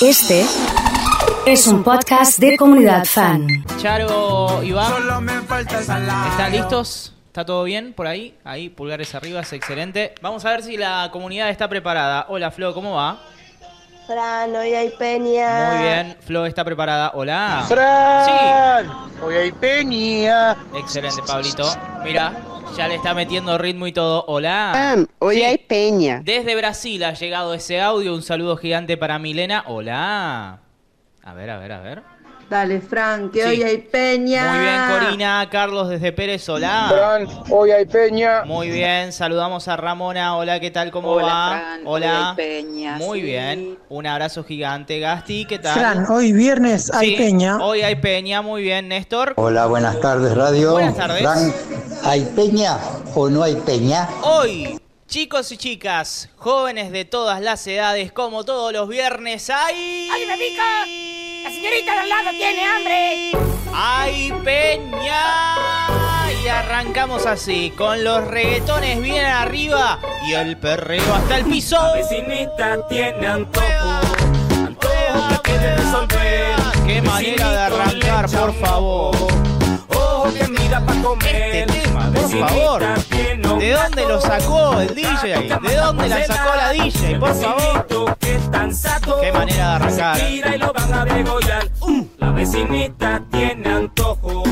Este es un podcast de comunidad fan. Charo, Iván, ¿están listos? ¿Está todo bien por ahí? Ahí, pulgares arriba, es excelente. Vamos a ver si la comunidad está preparada. Hola, Flo, ¿cómo va? Fran, hoy hay peña. Muy bien, Flo está preparada. Hola. ¡Fran! Hoy hay peña. Sí, excelente, Pablito. Mira, ya le está metiendo ritmo y todo. Hola. Fran, hoy Sí. hay peña. Desde Brasil ha llegado ese audio. Un saludo gigante para Milena. Hola. A ver, a ver, a ver. Dale, Fran, que Sí. hoy hay peña. Muy bien, Corina. Carlos desde Pérez. Hola. Fran, hoy hay peña. Muy bien, saludamos a Ramona. Hola, ¿qué tal? ¿Cómo Hola, va? Fran. Hola. Hoy hay peña, Muy sí. bien. Un abrazo gigante, Gasti. ¿Qué tal? Fran, hoy viernes hay Sí, peña. Hoy hay peña, muy bien, Néstor. Hola, buenas tardes, radio. Buenas tardes. ¿Hay peña o no hay peña? Hoy, chicos y chicas, jóvenes de todas las edades, como todos los viernes, hay. ¡Ay, me pica! ¡La señorita de al lado tiene hambre! ¡Hay peña! Y arrancamos así, con los reggaetones bien arriba y el perreo hasta el piso. vecinita tiene antojo, antojo que resolver. ¡Qué manera de arrancar, por favor! Este tema, por favor. ¿De dónde lo sacó el DJ? ¿De dónde la sacó la DJ? Por favor. Qué manera de arrancar. Degollar. Uh, la vecinita tiene antojo.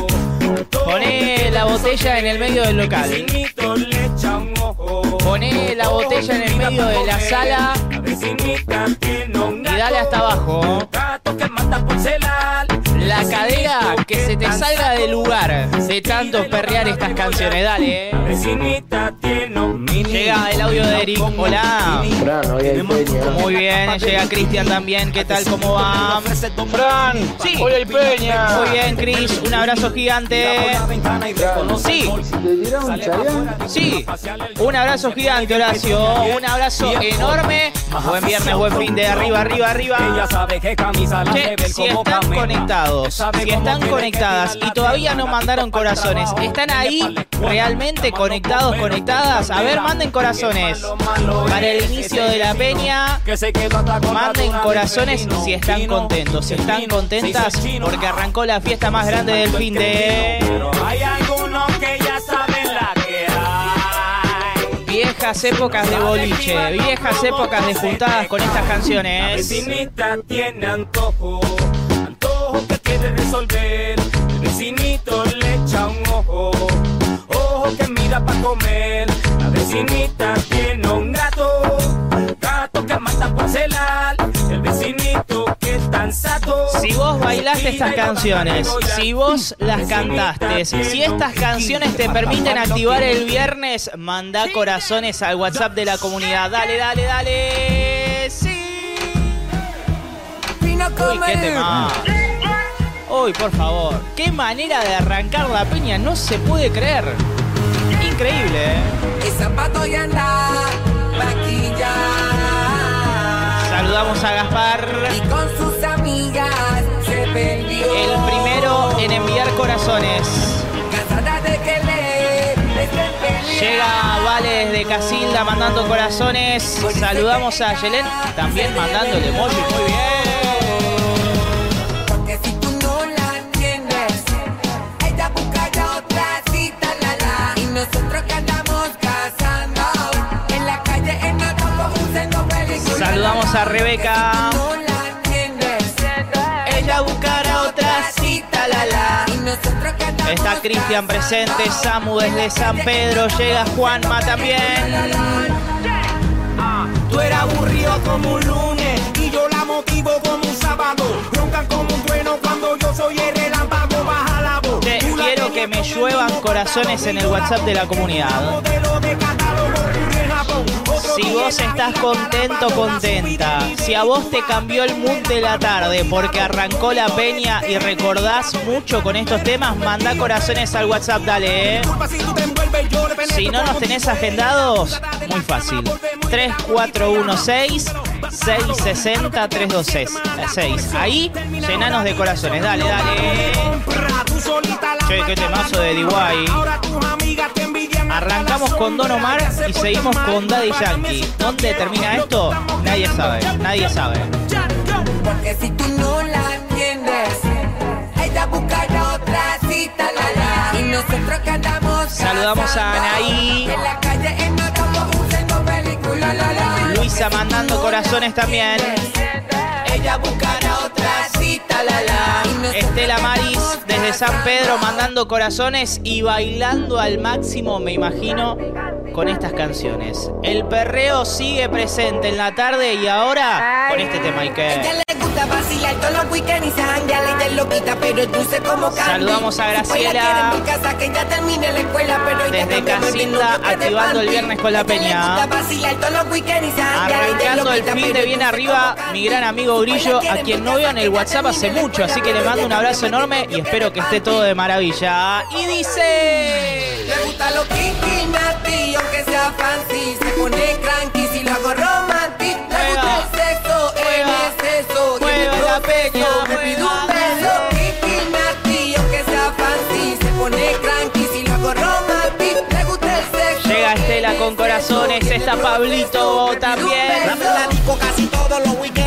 Poné la botella en el medio del local. Poné la botella en el medio de la sala y dale hasta abajo. La cadera que se te salga del lugar de tanto perrear estas canciones. Dale. eh. Llega el audio de Eric. Hola. Fran, hoy hay peña. Muy bien. Llega Cristian también. ¿Qué tal? ¿Cómo va? Fran, Sí. hoy hay peña. Muy bien, Chris. Un abrazo gigante. Sí. Sí, un abrazo gigante, Horacio. Un abrazo enorme. Buen viernes, buen fin de arriba, arriba, Ella arriba. sabe que camisa la Che, si como están camina. Conectados, si están conectadas y todavía no mandaron corazones, ¿están ahí realmente conectados, conectadas? A ver, manden corazones. Para el inicio de la peña, manden corazones si están contentos, si están contentas, porque arrancó la fiesta más grande del fin de... Hay algunos que ya saben la que hay. Viejas épocas de boliche, viejas épocas de juntadas con estas canciones. vecinita tiene antojo, quiere resolver. El vecinito le echa un ojo, ojo que mira pa' comer. La vecinita tiene un gato, gato que mata por celar. El vecinito que es tan sato. Si vos bailaste estas canciones, si vos las cantaste, si estas canciones te permiten activar el viernes, manda corazones al WhatsApp de la comunidad. Dale, dale, dale. Sí. Uy, qué tema. Uy, por favor. Qué manera de arrancar la piña, no se puede creer. Increíble, ¿eh? Y zapato y anda, vaquilla. Saludamos a Gaspar. Y con sus amigas se perdió. El primero en enviar corazones. De que le. Llega Vale desde Casilda mandando corazones. Saludamos a Yelén también mandando el emoji. Muy bien. Saludamos a Rebeca. Ella buscará otra cita, la la. Está Cristian presente, Samu desde San Pedro, llega Juanma también. Tú eres aburrido como un lunes y yo la motivo como un sábado. Roncan como un trueno cuando yo soy el relámpago. Baja la voz. Quiero que me lluevan corazones en el WhatsApp de la comunidad. Si vos estás contento, contenta, si a vos te cambió el mood de la tarde porque arrancó la peña y recordás mucho con estos temas, manda corazones al WhatsApp, dale, eh. Si no nos tenés agendados, muy fácil. 3416 660 326 6. Ahí, llenanos de corazones, dale, dale. Che, qué temazo de DY. Arrancamos con Don Omar y seguimos con Daddy Yankee. ¿Dónde termina esto? Nadie sabe, nadie sabe. Porque si tú no la entiendes, ella buscará otra cita, la, la. Y nosotros que andamos Saludamos a Anaí. En la calle en película, la. Luisa mandando corazones también. Ella buscará otra cita, la, la. Estela María desde San Pedro mandando corazones y bailando al máximo, me imagino, con estas canciones. El perreo sigue presente en la tarde y ahora con este tema, vacilar todos los weekends y se janguea, ella es loquita, pero es dulce como candy. Saludamos a Graciela. quiere en mi casa, que ya termine la escuela, pero ella Desde Casilda, activando el viernes con la peña. Arrancando el fin de bien arriba, mi gran amigo Grillo, a quien no veo en el WhatsApp hace mucho, así que le mando un abrazo enorme y espero que esté todo de maravilla. Y dice... Le gusta lo kinky, natty, aunque sea fancy. Se pone cranky si lo hago romantic. Le gusta el sexo, en Mueva. exceso. Y en el me pide mueva. un beso. Kinky, natty, aunque sea fancy. Se pone cranky si lo hago romantic. Le gusta el sexo. Llega Estela con corazones, está el Pablito también. La disco casi todos los weekends.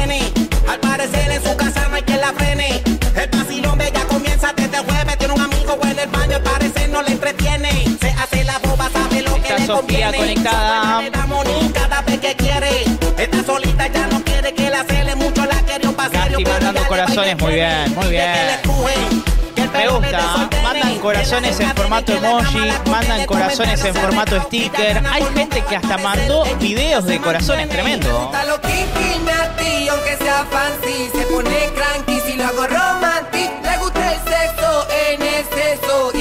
Al parecer en su casa no hay quien la frene. El vacilón ya comienza desde el jueves. Tiene un amigo en el baño, al parecer no le entretiene. Se hace la boba, sabe lo Está que le Sofía conviene. conectada. Le damos ni cada vez que quiere. Está solita, ya no quiere que la cele mucho. La pero mandando corazones, muy bien, muy bien. Me gusta, mandan corazones en formato emoji, mandan corazones en formato sticker. Hay gente que hasta mandó videos de corazones, tremendo. gusta lo kinky, natty, aunque sea fancy. Se pone cranky si lo hago romantic.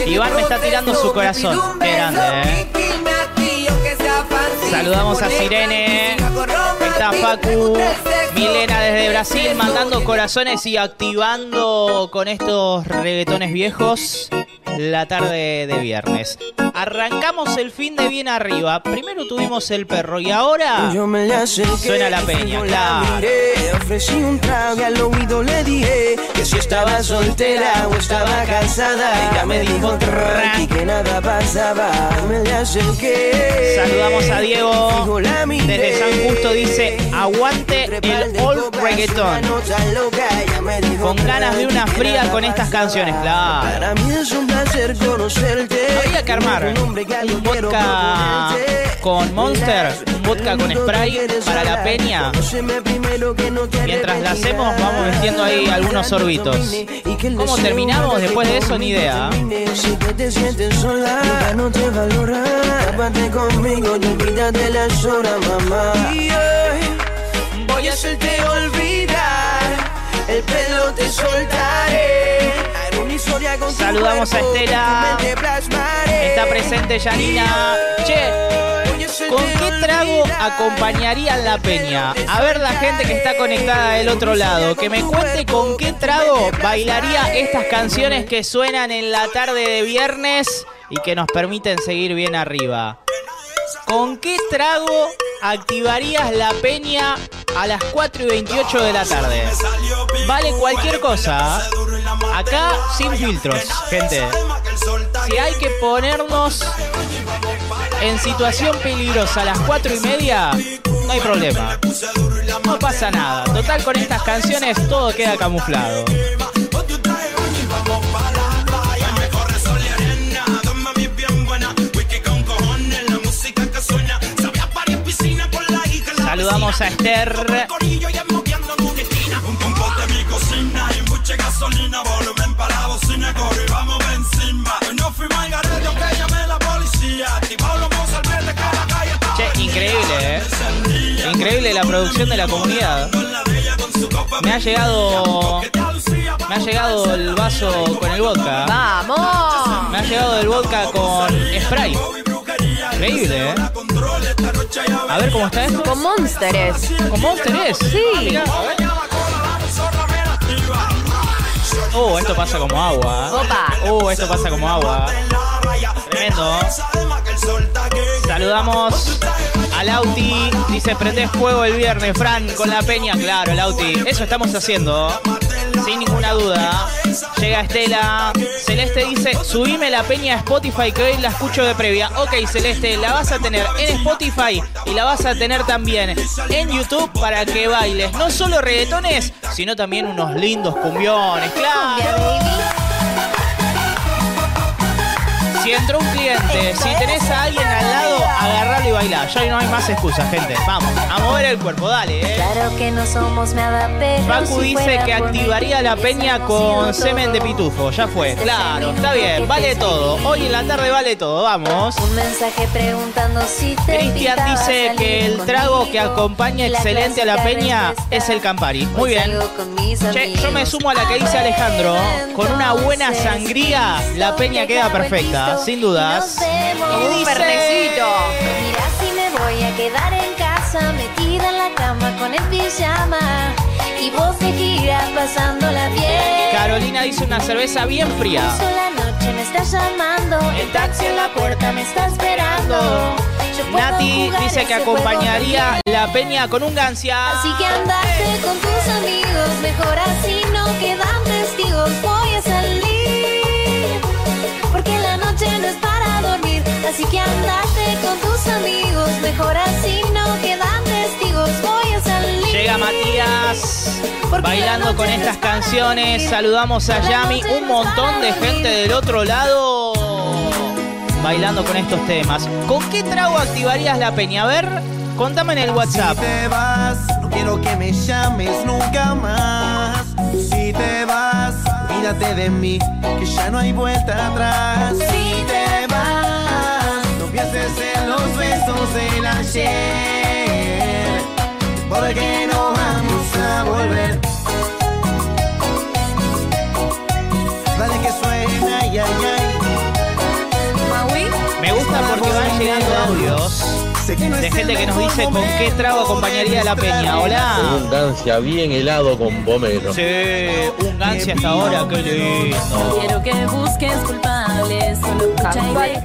Iván me está tirando su corazón. Qué grande, eh. Saludamos a Sirene. Está Facu, Milena desde Brasil mandando corazones y activando con estos reggaetones viejos la tarde de viernes. Arrancamos el fin de bien arriba. Primero tuvimos el perro y ahora Yo me acerqué, Suena la peña, claro. La miré, ofrecí un trago y al oído le dije que si estaba soltera o estaba casada. Ella me dijo tranqui que nada pasaba. Me le acerqué. saludamos a Diego. La. Desde San Justo dice, aguante el old reggaetón. Con ganas de una fría con estas canciones, claro. Para mí es un placer conocerte. Habría que armar un vodka con Monster, un vodka con spray para la peña. Mientras la hacemos, vamos metiendo ahí algunos sorbitos. ¿Cómo terminamos después de eso? Ni idea. Si que te sientes sola, ya no te valora. Tápate conmigo las horas, mamá. Y hoy voy a hacerte olvidar. El pelo te soltaré. Haré una historia con tu Saludamos a cuerpo Estela. Está presente Janina. Che, ¿Con qué trago acompañarían la peña? A ver la gente que está conectada del otro lado, que me cuente con qué trago bailaría estas canciones que suenan en la tarde de viernes y que nos permiten seguir bien arriba. ¿Con qué trago activarías la peña a las 4 y 28 de la tarde? Vale cualquier cosa. Acá sin filtros, gente. Si hay que ponernos en situación peligrosa a las 4 y media, no hay problema. No pasa nada. Total, con estas canciones todo queda camuflado. Saludamos a Esther. Che, increíble, ¿eh? Increíble la producción de la comunidad. Me ha llegado. Me ha llegado el vaso con el vodka. ¡Vamos! Me ha llegado el vodka con spray. Increíble, ¿eh? A ver cómo está esto. Con Monsteres. ¿Con Monster es? Sí. Oh, esto pasa como agua. Opa. Oh, esto pasa como agua. Tremendo. Saludamos a Lauti. Dice, prendés fuego el viernes, Fran, con la peña. Claro, Lauti. Eso estamos haciendo. Sin ninguna duda. Llega Estela. Celeste dice, subime la peña a Spotify que hoy la escucho de previa. Ok, Celeste, la vas a tener en Spotify y la vas a tener también en YouTube para que bailes. No solo reggaetones, sino también unos lindos cumbiones. Claro. Si entró un cliente, si tenés a alguien al lado, agarralo y bailá. Ya no hay más excusas, gente. Vamos, a mover el cuerpo, dale, eh. Claro que no somos nada pero Facu si dice que activaría la peña con semen de pitufo. Ya fue. Claro, está bien, vale todo. Hoy en la tarde vale todo, vamos. Un mensaje preguntando si te Cristian dice que el trago que acompaña excelente a la peña es el Campari. Muy bien. Che, yo me sumo a la que dice Alejandro. Con una buena sangría, la peña queda perfecta, sin dudas. Un Mira si me voy a quedar en casa metida en la cama con el pijama y vos te giras pasándola bien. Carolina dice una cerveza bien fría. La noche me está llamando, el taxi en la puerta me está esperando. Nati dice que acompañaría la peña con un gancia. Así que andate con tus amigos, mejor así no quedan testigos. Así que andate con tus amigos, mejor así no quedan testigos. Voy a salir. Llega Matías bailando con estas canciones. Saludamos a Yami. Un montón de gente del otro lado bailando con estos temas. ¿Con qué trago activarías la peña? A ver, contame en el WhatsApp. Si te vas, no quiero que me llames nunca más. Si te vas, mírate de mí, que ya no hay vuelta atrás. Si te pienses en los besos del ayer, porque no vamos a volver. Dale que suena, ay, ay, ay. Me gusta porque van llegando audios de gente que nos dice con qué trago acompañaría la peña. Hola. Un gancia bien helado con pomelo. Sí, un gancia hasta ahora, qué lindo. Quiero que busques culpables, solo.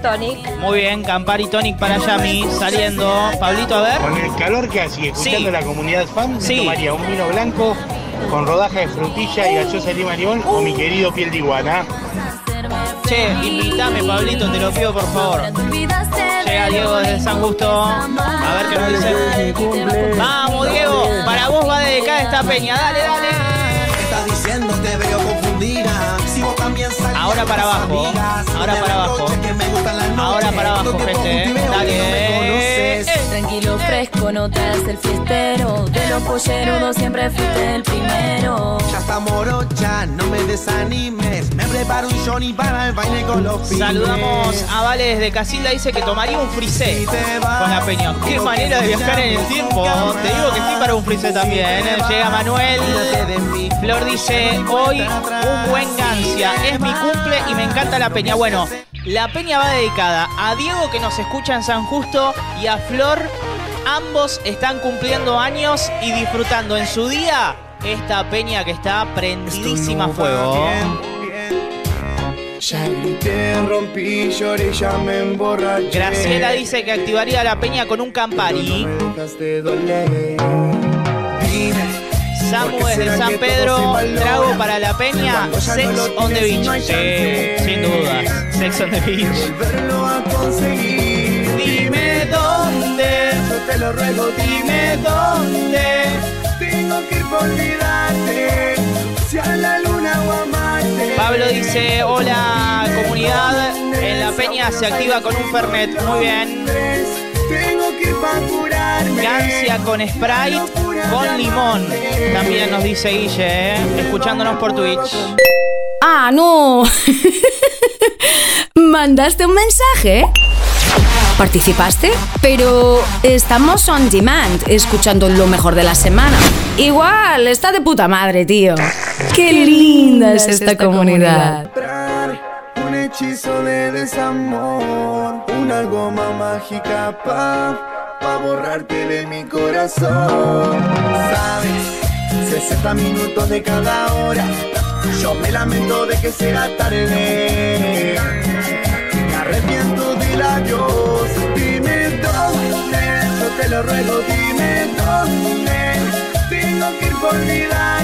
Tonic. Muy bien, Campari Tonic para Yami, saliendo. Pablito, a ver. Con el calor que hacía, escuchando Sí. la comunidad fan, me Sí. tomaría un vino blanco con rodaja de frutilla y gaseosa lima limón o mi querido piel de iguana. Che, invítame, Pablito, te lo pido por favor. Llega Diego desde San Justo. A ver qué nos dice. Vamos, Diego. Para vos va dedicada esta peña. Dale, dale. Ahora para abajo. Ahora para abajo. Ahora para abajo, gente. Dale. Tranquilo, fresco, no te hagas el fiestero. De los pollerudos siempre fuiste el primero. Ya está morocha, no me desanimes. Me preparo un Johnny para el baile con los pibes. Saludamos a Vale desde Casilda. Dice que tomaría un frisé con la peña. Qué manera de viajar en el tiempo. Te digo que sí para un frisé también. Llega Manuel. Flor dice, hoy un buen gancia. Es mi cumple y me encanta la peña. Bueno, la peña va dedicada a Diego que nos escucha en San Justo y a Flor. Ambos están cumpliendo años y disfrutando en su día esta peña que está prendidísima a fuego. Ya grité, rompí, lloré, ya me emborraché. Graciela dice que activaría la peña con un Campari. Dejaste doler. Samu desde San Pedro, trago para la peña, Sex on the Beach. Sí, sin dudas, Sex on the Beach. volverlo a conseguir. Dime dónde, Yo te lo ruego, dime dónde. tengo que ir por olvidarte. Si a la luna o a Marte. Pablo dice, hola comunidad, en la peña se activa con un Fernet, muy bien. Tengo que. Gancia con Sprite, con limón. También nos dice Guille, ¿eh? escuchándonos por Twitch. Ah, no. ¿Mandaste un mensaje? ¿Participaste? Pero estamos on demand, escuchando lo mejor de la semana. Igual, está de puta madre, tío. Qué linda es esta comunidad. Un hechizo de desamor, una goma mágica pa, pa borrarte de mi corazón. Sabes, 60 minutos de cada hora, yo me lamento de que será tarde. Me arrepiento del adiós, dime dónde, yo te lo ruego, dime dónde, tengo que ir por.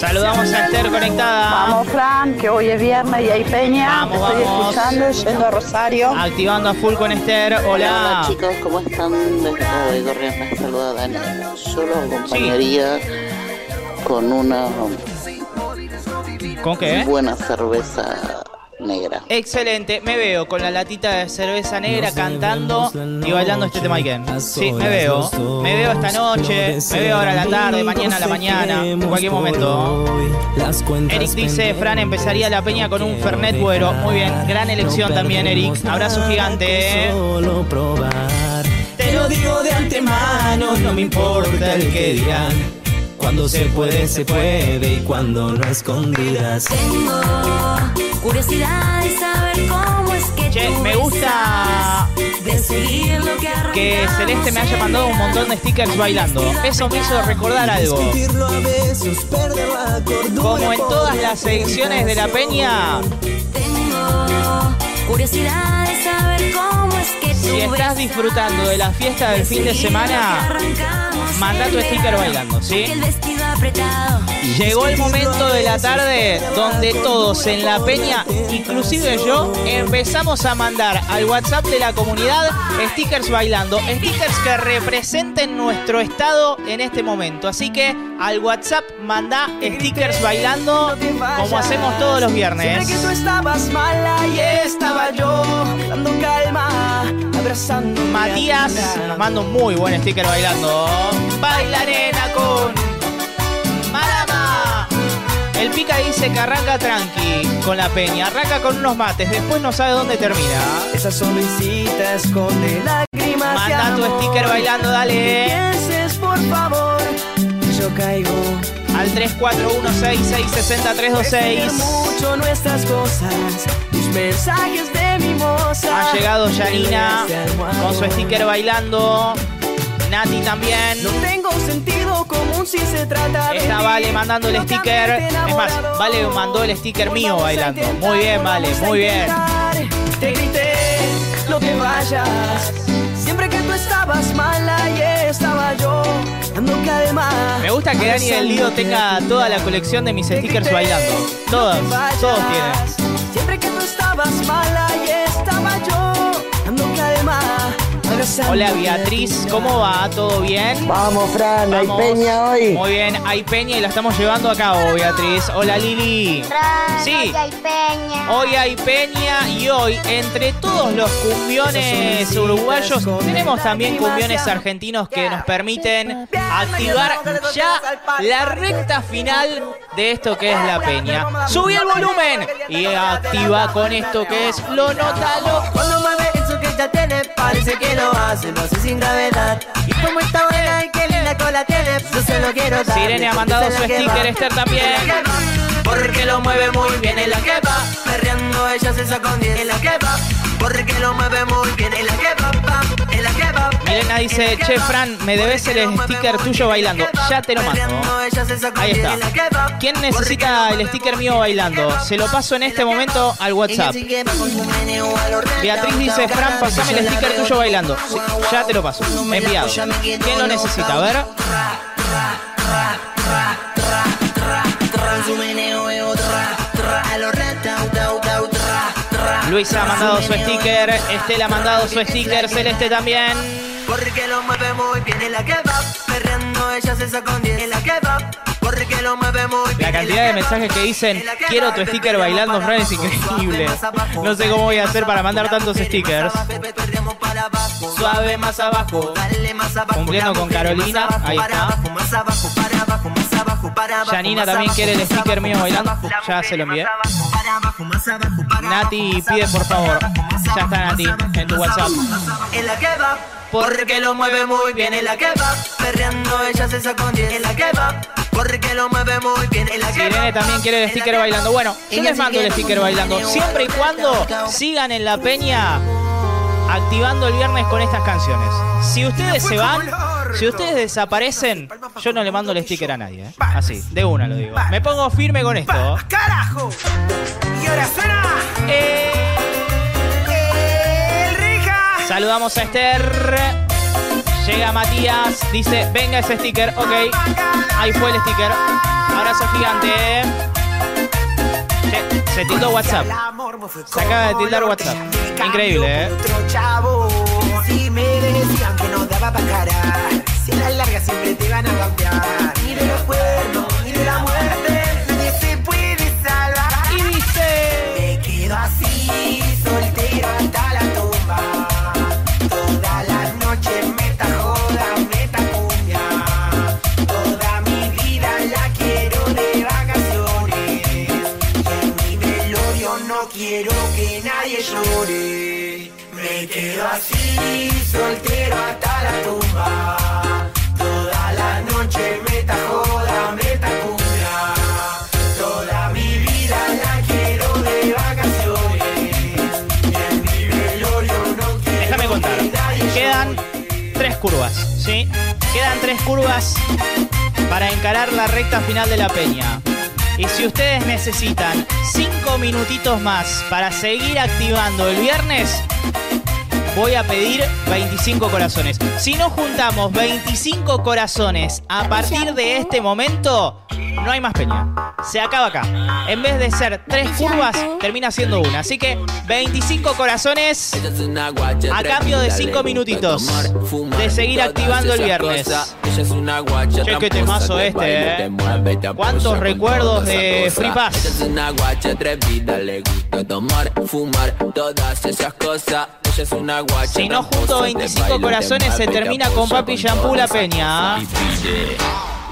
Saludamos a Esther conectada. Vamos, Fran, que hoy es viernes y hay peña. Vamos, Te estoy vamos. escuchando, yendo a Rosario. Activando a full con Esther. Hola. Hola chicos, ¿cómo están? Desde acá de Corrientes, saluda Dani. Yo lo acompañaría con una ¿Con qué? buena cerveza negra. Excelente, me veo con la latita de cerveza negra cantando y bailando este tema Ken. Sí, me veo. Me veo esta noche, me veo ahora a la tarde, mañana a la mañana, en cualquier momento. Eric dice, Fran empezaría la peña con un Fernet Buero. Muy bien, gran elección también, Eric. Abrazo gigante. Te lo digo de antemano, no me importa el que dirán. Cuando se puede, se puede y cuando no escondidas. Tengo curiosidad de saber cómo es que Che, tú me gusta de seguir lo que que Celeste me haya mandado un montón de stickers bailando. Eso me hizo recordar algo. Como en todas las ediciones de la peña, Tengo curiosidad de saber cómo es que tú si estás disfrutando de la fiesta del fin de semana, manda tu sticker bailando, ¿sí? el vestido apretado. Llegó el momento de la tarde donde todos en la peña, inclusive yo, empezamos a mandar al WhatsApp de la comunidad stickers bailando, stickers que representen nuestro estado en este momento. Así que al WhatsApp manda stickers bailando como hacemos todos los viernes. Siempre que tú estabas mala Matías nos manda un muy buen sticker bailando. Baila nena con Malama. El pica dice que arranca tranqui con la peña, arranca con unos mates, después no sabe dónde termina. Esa sonrisita esconde lágrimas. Manda tu sticker bailando, dale. Pienses por favor, yo caigo. Al 3416660326. mucho nuestras cosas, tus mensajes de. Ha llegado Yanina con su sticker bailando. Nati también. No tengo sentido común si se trata de Está ti. Vale mandando el sticker. Es más. Vale mandó el sticker mío bailando. Muy bien, Vale, muy bien. Te grité, no te vayas. Siempre que tú estabas mala y estaba yo. Me gusta que Dani del Lido tenga toda la colección de mis stickers bailando. Todos, todos tienen. Hola Beatriz, ¿cómo va? ¿Todo bien? Vamos, Fran, hay Vamos. peña hoy. Muy bien, hay peña y la estamos llevando a cabo, Beatriz. Hola Lili. Sí. hay peña. Hoy hay peña y hoy, entre todos los cumbiones uruguayos, tenemos también cumbiones argentinos que nos permiten activar ya la recta final de esto que es la peña. Subí el volumen y activa con esto que es lo notalo. Ella tiene, parece que lo hace, lo hace sin gravedad. Y como está buena y qué linda cola tiene, yo se lo quiero dar. Sirene ha mandado su sticker, Esther también. Porque lo mueve muy bien en la que va, perreando ella se sacó un 10 en la que va. Porque lo mueve muy bien en la que va, en la. Milena dice, che Fran, me debes el sticker tuyo bailando. Ya te lo mando. Ahí está. ¿Quién necesita el sticker mío bailando? Se lo paso en este momento al WhatsApp. Beatriz dice, Fran, pasame el sticker tuyo bailando. Ya te lo paso. Enviado. ¿Quién lo necesita? A ver. Luisa ha mandado su sticker. Estela ha mandado su sticker. Celeste también. Porque lo mueve muy bien en la que va, perreando ella se sacó un 10 en la que va. Porque lo mueve muy bien La cantidad de mensajes que dicen quiero tu sticker bailando, Fran, es increíble. No sé cómo voy a hacer para mandar tantos stickers. Suave más abajo. Cumpliendo con Carolina. Ahí está. Janina también quiere el sticker mío bailando. Ya se lo envié. Nati pide por favor. Ya está Nati en tu WhatsApp. En la que va, porque lo mueve muy bien en la que va, perreando ella se sacó un 10 en la que va, porque lo mueve muy bien en la que. Irene también quiere el sticker bailando. Bueno, yo les mando el sticker bailando. Siempre y cuando sigan en la peña activando el viernes con estas canciones. Si ustedes se van, si ustedes desaparecen, yo no le mando el sticker a nadie. ¿eh? Así, de una lo digo. Me pongo firme con esto. ¡Carajo! Y ahora suena. El Rija. Saludamos a Esther. Llega Matías, dice, venga ese sticker. Ok, ahí fue el sticker. Abrazo gigante. Se, se tildó WhatsApp. Se acaba de tildar WhatsApp. Increíble, ¿eh? Decían que no daba para cara, si a la larga siempre te van a cambiar. Ni de los cuernos, ni de la muerte, Quedo así, soltero hasta la tumba. Toda la noche meta joda, meta cumbia. Toda mi vida la quiero de vacaciones. Y en mi velorio no quiero Déjame contar. que nadie Quedan tres curvas, ¿sí? Quedan tres curvas para encarar la recta final de la peña. Y si ustedes necesitan cinco minutitos más para seguir activando el viernes, voy a pedir 25 corazones. Si no juntamos 25 corazones a partir de este momento, no hay más peña. Se acaba acá. En vez de ser tres curvas, termina siendo una. Así que 25 corazones a cambio de 5 minutitos de seguir activando el viernes. Che, qué este, eh. ¿Cuántos recuerdos de Free Pass? Ella es una guacha Si no junto tramposa, te 25 baila, te corazones, se termina te con Papi con Shampoo la peña. pide.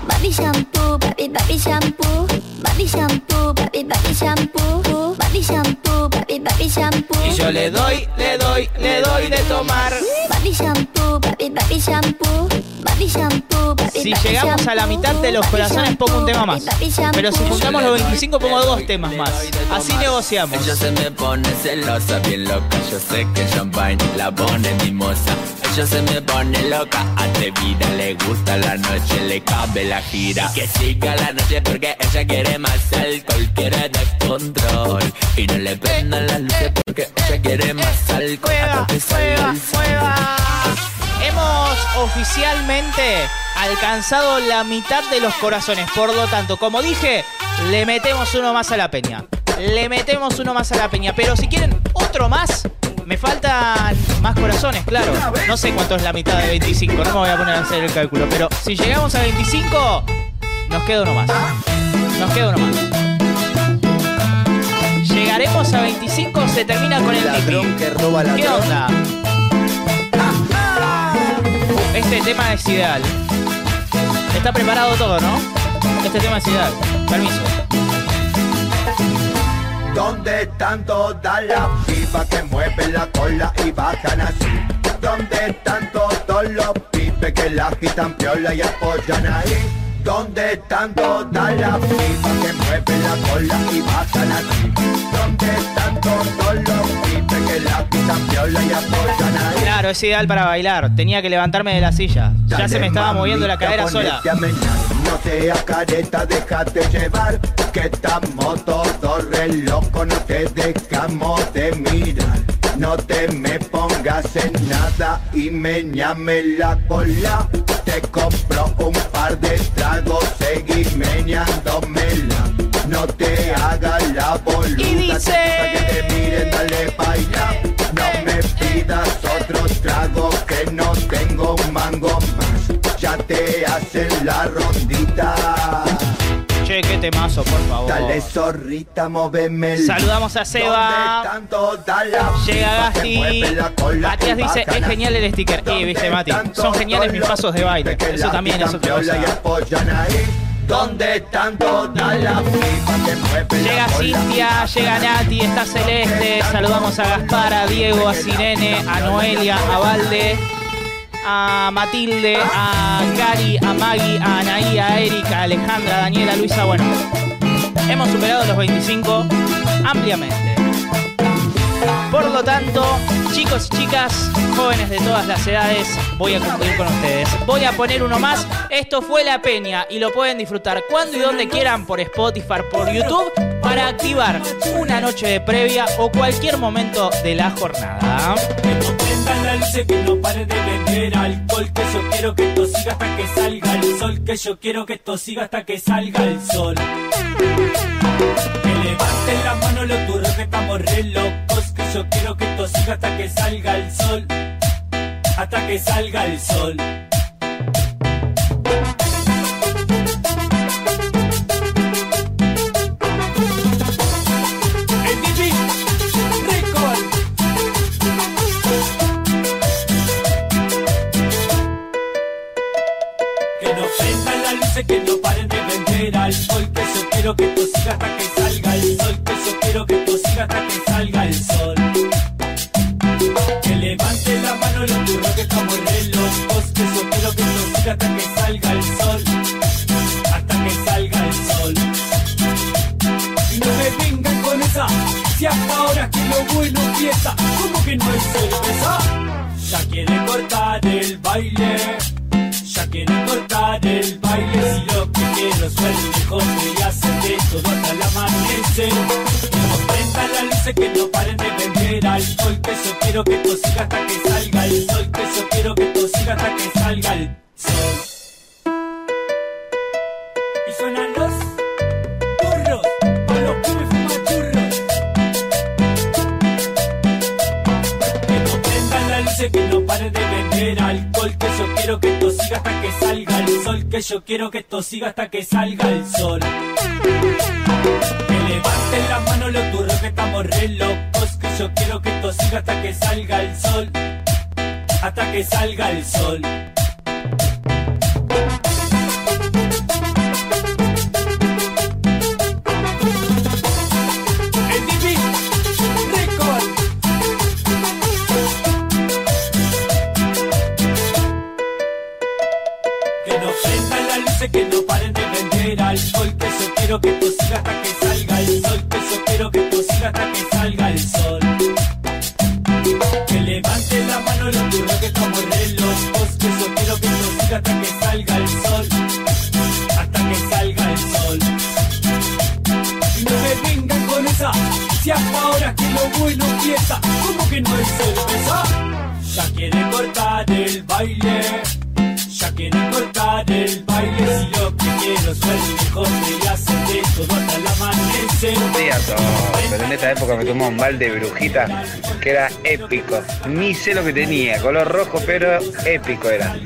Papi shampoo, papi papi shampoo, papi shampoo, papi papi shampoo, papi shampoo, papi papi shampoo. Y yo le doy, le doy, le doy de tomar. Papi shampoo, papi papi shampoo, papi shampoo, papi Si llegamos a la mitad de los corazones, pongo un tema más. Pero si juntamos los 25, pongo dos temas más. Así negociamos. Ella se me pone celosa, bien loca. Yo sé que champagne la pone mimosa. Ella se me pone loca, atrevida. Le gusta la noche, le cabe la gira. Y que siga la noche porque ella quiere más alcohol, quiere descontrol. Y no le prendan las luces porque ella quiere más alcohol. salga el sol. Hemos oficialmente alcanzado la mitad de los corazones. Por lo tanto, como dije, le metemos uno más a la peña. Le metemos uno más a la peña. Pero si quieren otro más, faltan más corazones, claro. No sé cuánto es la mitad de 25, no me voy a poner a hacer el cálculo. Pero si llegamos a 25, nos queda uno más. Nos queda uno más. Llegaremos a 25, se termina con el Ladrón que roba ladrón. ¿Qué onda? Este tema es ideal. Está preparado todo, ¿no? Este tema es ideal. Permiso. ¿Dónde están todas las pibas que mueven la cola y bajan así? ¿Dónde están todos los pibes que la agitan piola y apoyan ahí? ¿Dónde están todas las pibas que mueven la cola y bajan así? ¿Dónde están todos los pibes que la y ahí? Claro, es ideal para bailar. Tenía que levantarme de la silla. Ya Dale, se me estaba moviendo la cadera sola. ponete a menear. No seas careta, déjate llevar, que estamos todos re locos, no te dejamos de mirar. No te me pongas en nada y me llame la cola. Te compro un par de tragos, seguí meñándomela. No te hagas la boluda, Y dice- que te miren, dale baila. No me pidas otro trago que no tengo un mango más. Ya te hacen la rondita. Che, qué temazo, por favor. Dale zorrita, móveme. Saludamos a Seba. Llega Gasti. Matías dice, es genial el sticker. Y viste, Mati, son geniales mis pasos de baile. Eso también es otra cosa. ¿Dónde Llega la cola? Cintia, llega Nati, está Celeste. Saludamos a Gaspar, a Diego, a Sirene, a Noelia, a Valde, a Matilde, a Cari, a Maggie, a Anaí, a Erika, a Alejandra, a Daniela, a Luisa. Bueno, hemos superado los 25 ampliamente. Por lo tanto, chicos y chicas, jóvenes de todas las edades, voy a cumplir con ustedes. Voy a poner uno más. Esto fue La Peña y lo pueden disfrutar cuando y donde quieran por Spotify, por YouTube, para activar una noche de previa o cualquier momento de la jornada. Prendan la luz que no pare de beber alcohol Que yo quiero que esto siga hasta que salga el sol Que yo quiero que esto siga hasta que salga el sol Que levanten la mano los turros que estamos re locos Que yo quiero que esto siga hasta que salga el sol Hasta que salga el sol hasta que salga el sol. Que yo quiero que esto siga hasta que salga el sol. Que levante la mano los burros que estamos re locos. Que yo quiero que esto siga hasta que salga el sol. Hasta que salga el sol. Y no me vengan con esa. Si hasta ahora es que lo bueno empieza, ¿cómo que no es cerveza? Ya quiere cortar el baile el amanecer. Prendan las luces, que no paren de vender alcohol, que yo quiero que esto siga hasta que salga el sol, que que yo quiero que esto siga hasta que salga el sol. Que levanten las manos los turros que estamos re locos, que yo quiero que esto siga hasta que salga el sol, hasta que salga el sol. Que no paren de vender alcohol, que yo quiero que esto siga hasta que salga el sol, que yo quiero que esto siga hasta que salga el sol. Que levanten la mano los turros que estamos re que yo quiero que esto siga hasta que salga el sol, hasta que salga el sol. Y no me vengan con esa, si hasta ahora que lo bueno empieza, ¿cómo que no hay cerveza? Ya quiere cortar el baile, ya quiere cortar el baile, Pero en esta época me tomó un balde de brujita que era épico. Ni sé lo que tenía, color rojo, pero épico era.